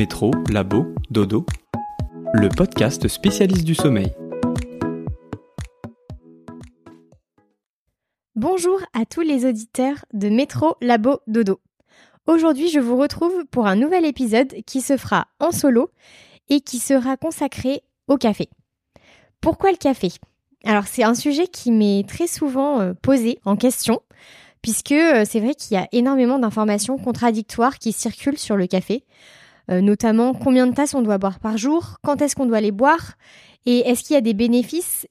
Métro, Labo, Dodo, le podcast spécialiste du sommeil. Bonjour à tous les auditeurs de Métro, Labo, Dodo. Aujourd'hui, je vous retrouve pour un nouvel épisode qui se fera en solo et qui sera consacré au café. Pourquoi le café? Alors, c'est un sujet qui m'est très souvent euh, posé en question puisque euh, c'est vrai qu'il y a énormément d'informations contradictoires qui circulent sur le café, euh, notamment combien de tasses on doit boire par jour, quand est-ce qu'on doit les boire, et est-ce qu'il y a des bénéfices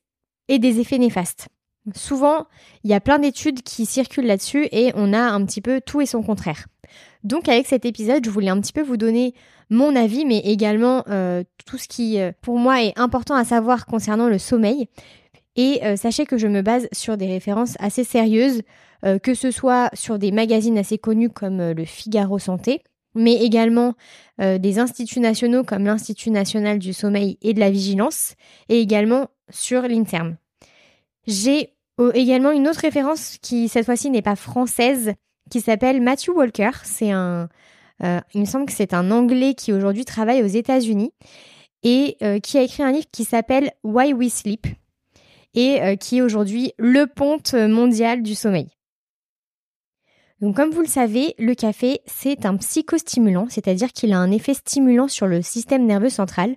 et des effets néfastes. Souvent, il y a plein d'études qui circulent là-dessus et on a un petit peu tout et son contraire. Donc avec cet épisode, je voulais un petit peu vous donner mon avis, mais également euh, tout ce qui, pour moi, est important à savoir concernant le sommeil. Et sachez que je me base sur des références assez sérieuses, euh, que ce soit sur des magazines assez connus comme euh, le Figaro Santé, mais également euh, des instituts nationaux comme l'Institut national du sommeil et de la vigilance, et également sur l'INSERM. J'ai également une autre référence qui cette fois-ci n'est pas française, qui s'appelle Matthew Walker. C'est un, il me semble que c'est un Anglais qui aujourd'hui travaille aux États-Unis et qui a écrit un livre qui s'appelle Why We Sleep et qui est aujourd'hui le ponte mondial du sommeil. Donc comme vous le savez, le café, c'est un psychostimulant, c'est-à-dire qu'il a un effet stimulant sur le système nerveux central.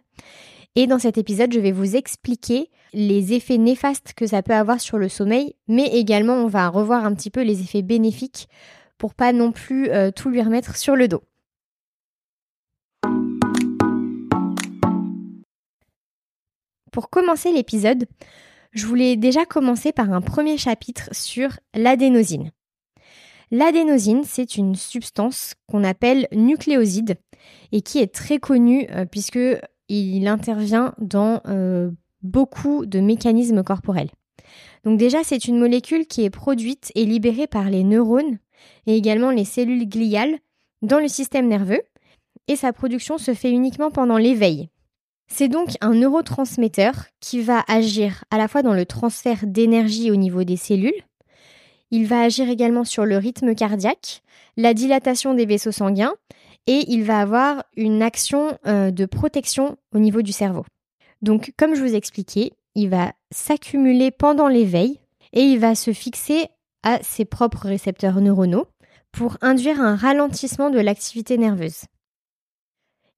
Et dans cet épisode, je vais vous expliquer les effets néfastes que ça peut avoir sur le sommeil, mais également on va revoir un petit peu les effets bénéfiques pour pas non plus euh, tout lui remettre sur le dos. Pour commencer l'épisode, je voulais déjà commencer par un premier chapitre sur l'adénosine. L'adénosine, c'est une substance qu'on appelle nucléoside et qui est très connue euh, puisque il intervient dans euh, beaucoup de mécanismes corporels. Donc déjà, c'est une molécule qui est produite et libérée par les neurones et également les cellules gliales dans le système nerveux et sa production se fait uniquement pendant l'éveil. C'est donc un neurotransmetteur qui va agir à la fois dans le transfert d'énergie au niveau des cellules, il va agir également sur le rythme cardiaque, la dilatation des vaisseaux sanguins et il va avoir une action euh, de protection au niveau du cerveau. Donc, comme je vous expliquais, il va s'accumuler pendant l'éveil et il va se fixer à ses propres récepteurs neuronaux pour induire un ralentissement de l'activité nerveuse.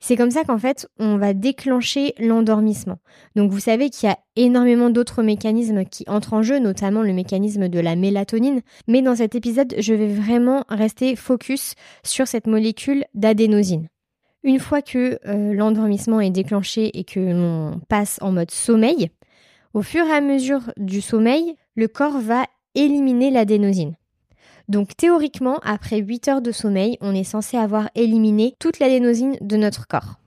C'est comme ça qu'en fait, on va déclencher l'endormissement. Donc vous savez qu'il y a énormément d'autres mécanismes qui entrent en jeu, notamment le mécanisme de la mélatonine. Mais dans cet épisode, je vais vraiment rester focus sur cette molécule d'adénosine. Une fois que euh, l'endormissement est déclenché et que l'on passe en mode sommeil, au fur et à mesure du sommeil, le corps va éliminer l'adénosine. Donc théoriquement, après 8 heures de sommeil, on est censé avoir éliminé toute l'adénosine de notre corps.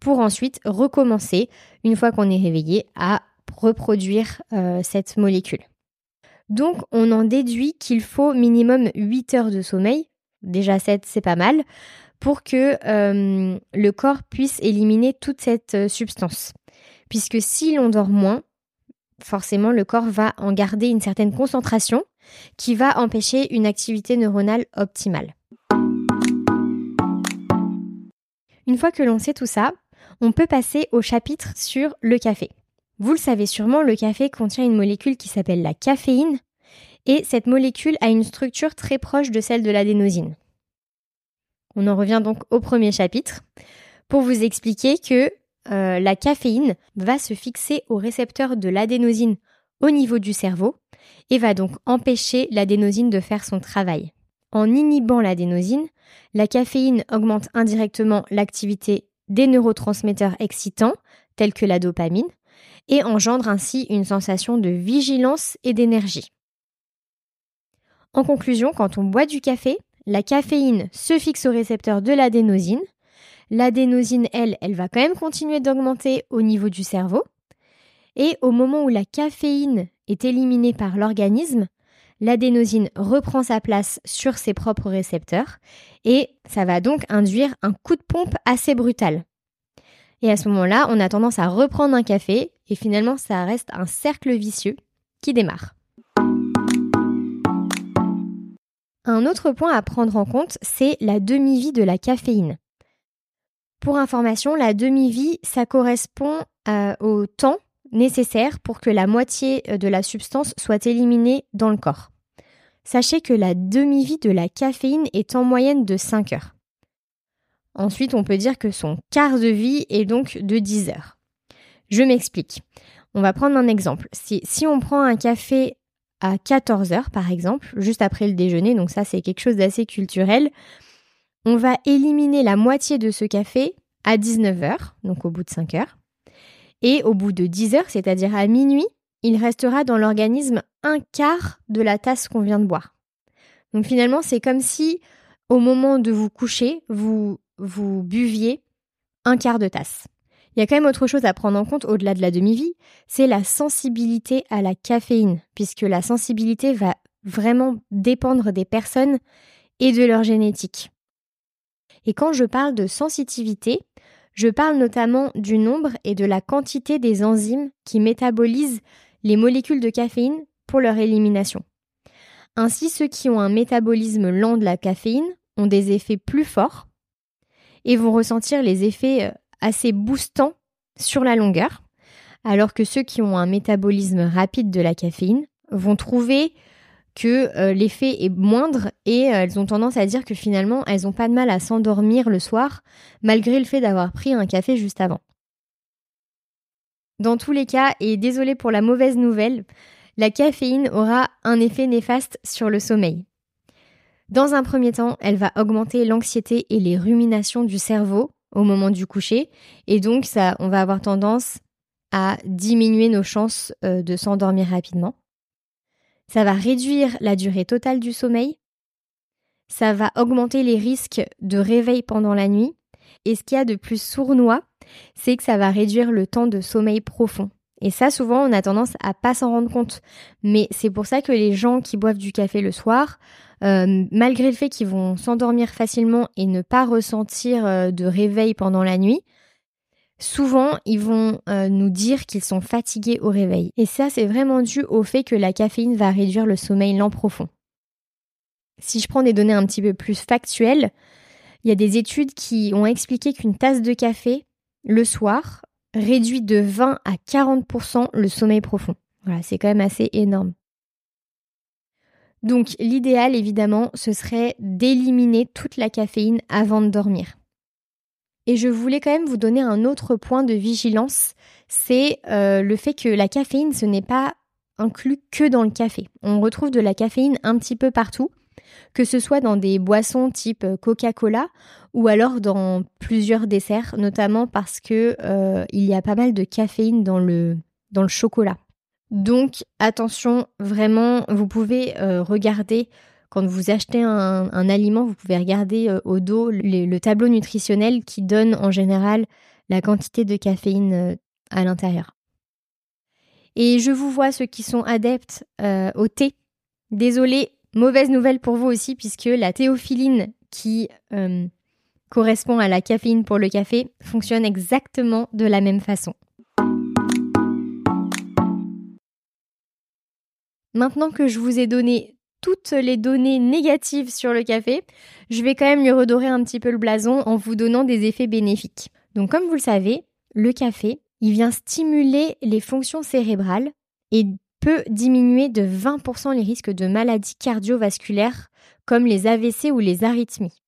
Pour ensuite recommencer, une fois qu'on est réveillé, à reproduire euh, cette molécule. Donc on en déduit qu'il faut minimum 8 heures de sommeil, déjà 7 c'est pas mal, pour que euh, le corps puisse éliminer toute cette euh, substance. Puisque si l'on dort moins, forcément le corps va en garder une certaine concentration qui va empêcher une activité neuronale optimale. Une fois que l'on sait tout ça, on peut passer au chapitre sur le café. Vous le savez sûrement, le café contient une molécule qui s'appelle la caféine, et cette molécule a une structure très proche de celle de l'adénosine. On en revient donc au premier chapitre pour vous expliquer que euh, la caféine va se fixer au récepteur de l'adénosine au niveau du cerveau et va donc empêcher l'adénosine de faire son travail. En inhibant l'adénosine, la caféine augmente indirectement l'activité des neurotransmetteurs excitants, tels que la dopamine, et engendre ainsi une sensation de vigilance et d'énergie. En conclusion, quand on boit du café, la caféine se fixe au récepteur de l'adénosine. L'adénosine, elle, elle va quand même continuer d'augmenter au niveau du cerveau. Et au moment où la caféine est éliminée par l'organisme, l'adénosine reprend sa place sur ses propres récepteurs et ça va donc induire un coup de pompe assez brutal. Et à ce moment-là, on a tendance à reprendre un café et finalement ça reste un cercle vicieux qui démarre. Un autre point à prendre en compte, c'est la demi-vie de la caféine. Pour information, la demi-vie, ça correspond euh, au temps nécessaire pour que la moitié euh, de la substance soit éliminée dans le corps. Sachez que la demi-vie de la caféine est en moyenne de 5 heures. Ensuite, on peut dire que son quart de vie est donc de 10 heures. Je m'explique. On va prendre un exemple. Si, si on prend un café à 14 heures, par exemple, juste après le déjeuner, donc ça c'est quelque chose d'assez culturel, on va éliminer la moitié de ce café à 19 heures, donc au bout de 5 heures. Et au bout de 10 heures, c'est-à-dire à minuit, il restera dans l'organisme un quart de la tasse qu'on vient de boire. Donc finalement, c'est comme si au moment de vous coucher, vous, vous buviez un quart de tasse. Il y a quand même autre chose à prendre en compte au-delà de la demi-vie, c'est la sensibilité à la caféine, puisque la sensibilité va vraiment dépendre des personnes et de leur génétique. Et quand je parle de sensitivité, je parle notamment du nombre et de la quantité des enzymes qui métabolisent les molécules de caféine pour leur élimination. Ainsi, ceux qui ont un métabolisme lent de la caféine ont des effets plus forts et vont ressentir les effets euh, assez boostants sur la longueur, alors que ceux qui ont un métabolisme rapide de la caféine vont trouver que euh, l'effet est moindre et euh, elles ont tendance à dire que finalement elles n'ont pas de mal à s'endormir le soir malgré le fait d'avoir pris un café juste avant. Dans tous les cas, et désolé pour la mauvaise nouvelle, la caféine aura un effet néfaste sur le sommeil. Dans un premier temps, elle va augmenter l'anxiété et les ruminations du cerveau au moment du coucher, et donc ça, on va avoir tendance à diminuer nos chances euh, de s'endormir rapidement. Ça va réduire la durée totale du sommeil. Ça va augmenter les risques de réveil pendant la nuit. Et ce qu'il y a de plus sournois, c'est que ça va réduire le temps de sommeil profond. Et ça, souvent, on a tendance à pas s'en rendre compte. Mais c'est pour ça que les gens qui boivent du café le soir, euh, malgré le fait qu'ils vont s'endormir facilement et ne pas ressentir euh, de réveil pendant la nuit, souvent ils vont euh, nous dire qu'ils sont fatigués au réveil. Et ça, c'est vraiment dû au fait que la caféine va réduire le sommeil lent profond. Si je prends des données un petit peu plus factuelles, il y a des études qui ont expliqué qu'une tasse de café le soir réduit de 20 à 40% le sommeil profond. Voilà, c'est quand même assez énorme. Donc l'idéal évidemment, ce serait d'éliminer toute la caféine avant de dormir. Et je voulais quand même vous donner un autre point de vigilance, c'est euh, le fait que la caféine, ce n'est pas inclus que dans le café. On retrouve de la caféine un petit peu partout, que ce soit dans des boissons type Coca-Cola ou alors dans plusieurs desserts, notamment parce que euh, il y a pas mal de caféine dans le, dans le chocolat. Donc attention, vraiment, vous pouvez euh, regarder quand vous achetez un, aliment, vous pouvez regarder euh, au dos le, tableau nutritionnel qui donne en général la quantité de caféine euh, à l'intérieur. Et je vous vois ceux qui sont adeptes euh, au thé. Désolée, mauvaise nouvelle pour vous aussi, puisque la théophiline qui correspond à la caféine pour le café fonctionne exactement de la même façon. Maintenant que je vous ai donné toutes les données négatives sur le café, je vais quand même lui redorer un petit peu le blason en vous donnant des effets bénéfiques. Donc comme vous le savez, le café, il vient stimuler les fonctions cérébrales et peut diminuer de 20% les risques de maladies cardiovasculaires comme les AVC ou les arythmies.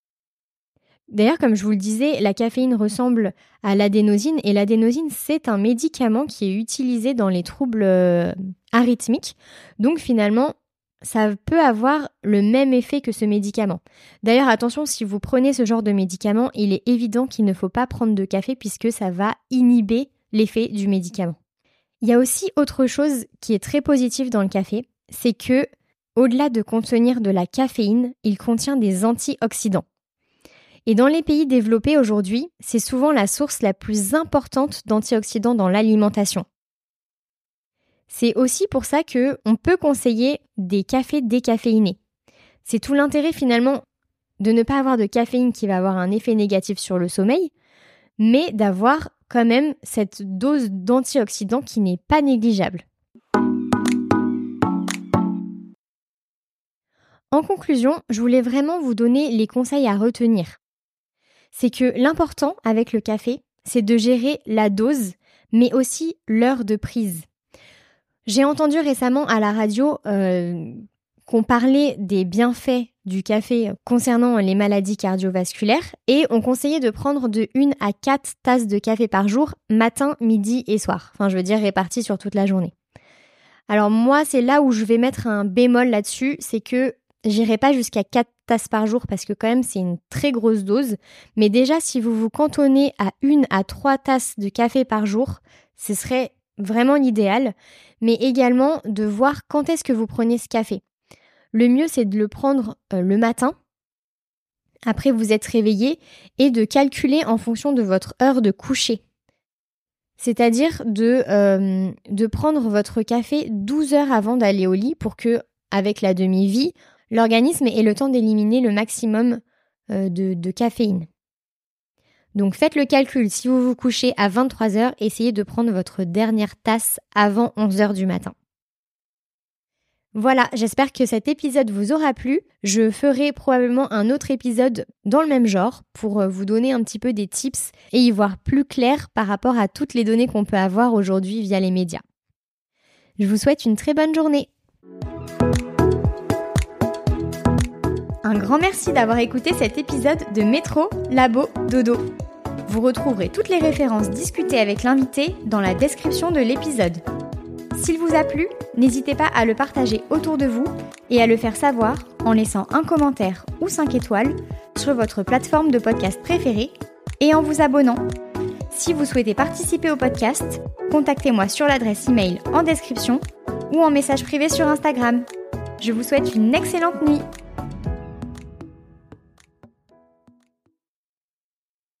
D'ailleurs, comme je vous le disais, la caféine ressemble à l'adénosine et l'adénosine, c'est un médicament qui est utilisé dans les troubles euh, arythmiques. Donc finalement, ça peut avoir le même effet que ce médicament. D'ailleurs, attention, si vous prenez ce genre de médicament, il est évident qu'il ne faut pas prendre de café puisque ça va inhiber l'effet du médicament. Il y a aussi autre chose qui est très positif dans le café, c'est que, au-delà de contenir de la caféine, il contient des antioxydants. Et dans les pays développés aujourd'hui, c'est souvent la source la plus importante d'antioxydants dans l'alimentation. C'est aussi pour ça que on peut conseiller des cafés décaféinés. C'est tout l'intérêt finalement de ne pas avoir de caféine qui va avoir un effet négatif sur le sommeil, mais d'avoir quand même cette dose d'antioxydants qui n'est pas négligeable. En conclusion, je voulais vraiment vous donner les conseils à retenir. c'est que l'important avec le café, c'est de gérer la dose, mais aussi l'heure de prise. J'ai entendu récemment à la radio euh, qu'on parlait des bienfaits du café concernant les maladies cardiovasculaires et on conseillait de prendre de 1 à 4 tasses de café par jour, matin, midi et soir. Enfin, je veux dire réparties sur toute la journée. Alors moi, c'est là où je vais mettre un bémol là-dessus, c'est que j'irai pas jusqu'à 4 tasses par jour parce que quand même c'est une très grosse dose. Mais déjà, si vous vous cantonnez à 1 à 3 tasses de café par jour, ce serait vraiment l'idéal. Mais également de voir quand est-ce que vous prenez ce café. Le mieux, c'est de le prendre euh, le matin, après vous êtes réveillé, et de calculer en fonction de votre heure de coucher. C'est-à-dire de, euh, prendre votre café 12 heures avant d'aller au lit pour que, avec la demi-vie, l'organisme ait le temps d'éliminer le maximum euh, de, de caféine. Donc faites le calcul, si vous vous couchez à 23 heures, essayez de prendre votre dernière tasse avant 11 heures du matin. Voilà, j'espère que cet épisode vous aura plu. Je ferai probablement un autre épisode dans le même genre pour euh, vous donner un petit peu des tips et y voir plus clair par rapport à toutes les données qu'on peut avoir aujourd'hui via les médias. Je vous souhaite une très bonne journée. Un grand merci d'avoir écouté cet épisode de Métro, Labo, Dodo. Vous retrouverez toutes les références discutées avec l'invité dans la description de l'épisode. S'il vous a plu, n'hésitez pas à le partager autour de vous et à le faire savoir en laissant un commentaire ou 5 étoiles sur votre plateforme de podcast préférée et en vous abonnant. Si vous souhaitez participer au podcast, contactez-moi sur l'adresse email en description ou en message privé sur Instagram. Je vous souhaite une excellente nuit